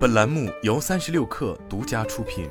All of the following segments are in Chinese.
本栏目由三十六氪独家出品。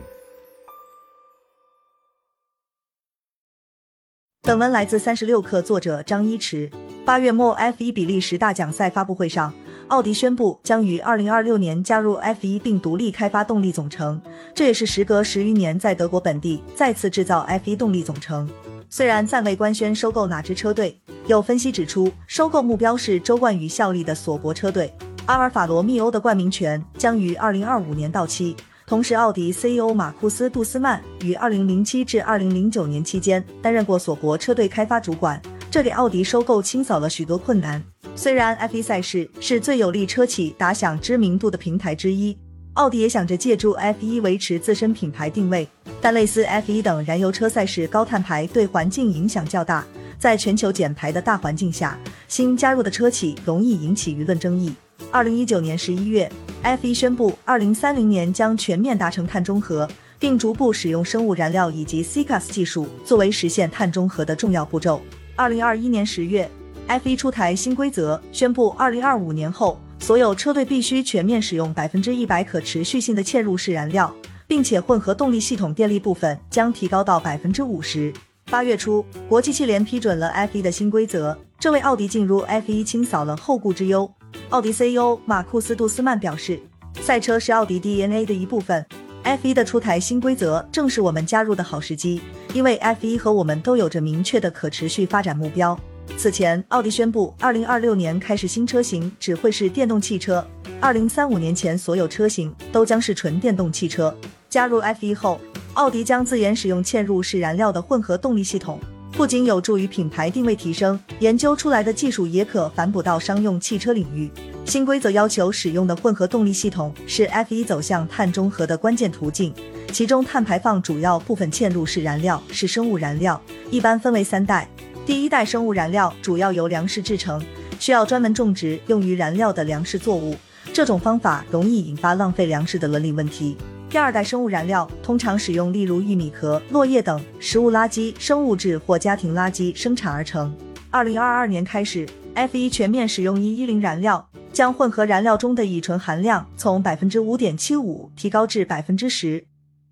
本文来自三十六氪，作者张一驰。八月末，F1 比利时大奖赛发布会上，奥迪宣布将于二零二六年加入 F1 并独立开发动力总成，这也是时隔十余年在德国本地再次制造 F1 动力总成。虽然暂未官宣收购哪支车队，有分析指出，收购目标是周冠宇效力的索伯车队。阿尔法罗密欧的冠名权将于二零二五年到期，同时奥迪 CEO 马库斯·杜斯曼于二零零七至二零零九年期间担任过索伯车队开发主管，这给奥迪收购清扫了许多困难。虽然 F1 赛事是最有利车企打响知名度的平台之一，奥迪也想着借助 F1 维持自身品牌定位，但类似 F1 等燃油车赛事高碳排对环境影响较大，在全球减排的大环境下，新加入的车企容易引起舆论争议。二零一九年十一月，F1 宣布，二零三零年将全面达成碳中和，并逐步使用生物燃料以及 CCAS 技术作为实现碳中和的重要步骤。二零二一年十月，F1 出台新规则，宣布二零二五年后，所有车队必须全面使用百分之一百可持续性的嵌入式燃料，并且混合动力系统电力部分将提高到百分之五十。八月初，国际汽联批准了 F1 的新规则，这为奥迪进入 F1 清扫了后顾之忧。奥迪 CEO 马库斯·杜斯曼表示：“赛车是奥迪 DNA 的一部分，F1 的出台新规则正是我们加入的好时机，因为 F1 和我们都有着明确的可持续发展目标。”此前，奥迪宣布，2026年开始新车型只会是电动汽车，2035年前所有车型都将是纯电动汽车。加入 F1 后，奥迪将自研使用嵌入式燃料的混合动力系统。不仅有助于品牌定位提升，研究出来的技术也可反哺到商用汽车领域。新规则要求使用的混合动力系统是 F1 走向碳中和的关键途径，其中碳排放主要部分嵌入式燃料是生物燃料，一般分为三代。第一代生物燃料主要由粮食制成，需要专门种植用于燃料的粮食作物，这种方法容易引发浪费粮食的伦理问题。第二代生物燃料通常使用例如玉米壳、落叶等食物垃圾、生物质或家庭垃圾生产而成。二零二二年开始，F1 全面使用一一零燃料，将混合燃料中的乙醇含量从百分之五点七五提高至百分之十。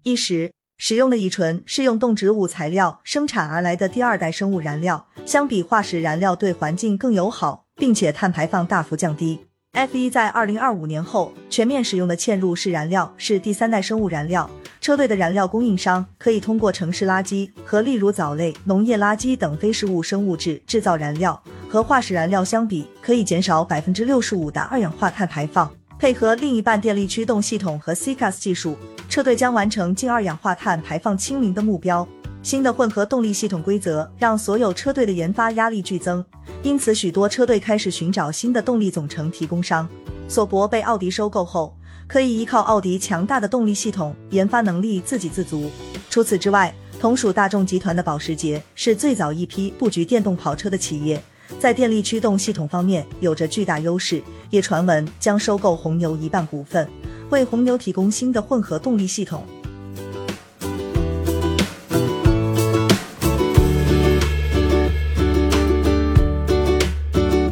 一时使用的乙醇是用动植物材料生产而来的第二代生物燃料，相比化石燃料对环境更友好，并且碳排放大幅降低。F1 在二零二五年后全面使用的嵌入式燃料是第三代生物燃料。车队的燃料供应商可以通过城市垃圾和例如藻类、农业垃圾等非食物生物质制造燃料，和化石燃料相比，可以减少百分之六十五的二氧化碳排放。配合另一半电力驱动系统和 CCAS 技术，车队将完成净二氧化碳排放清零的目标。新的混合动力系统规则让所有车队的研发压力剧增。因此，许多车队开始寻找新的动力总成提供商。索伯被奥迪收购后，可以依靠奥迪强大的动力系统研发能力自给自足。除此之外，同属大众集团的保时捷是最早一批布局电动跑车的企业，在电力驱动系统方面有着巨大优势，也传闻将收购红牛一半股份，为红牛提供新的混合动力系统。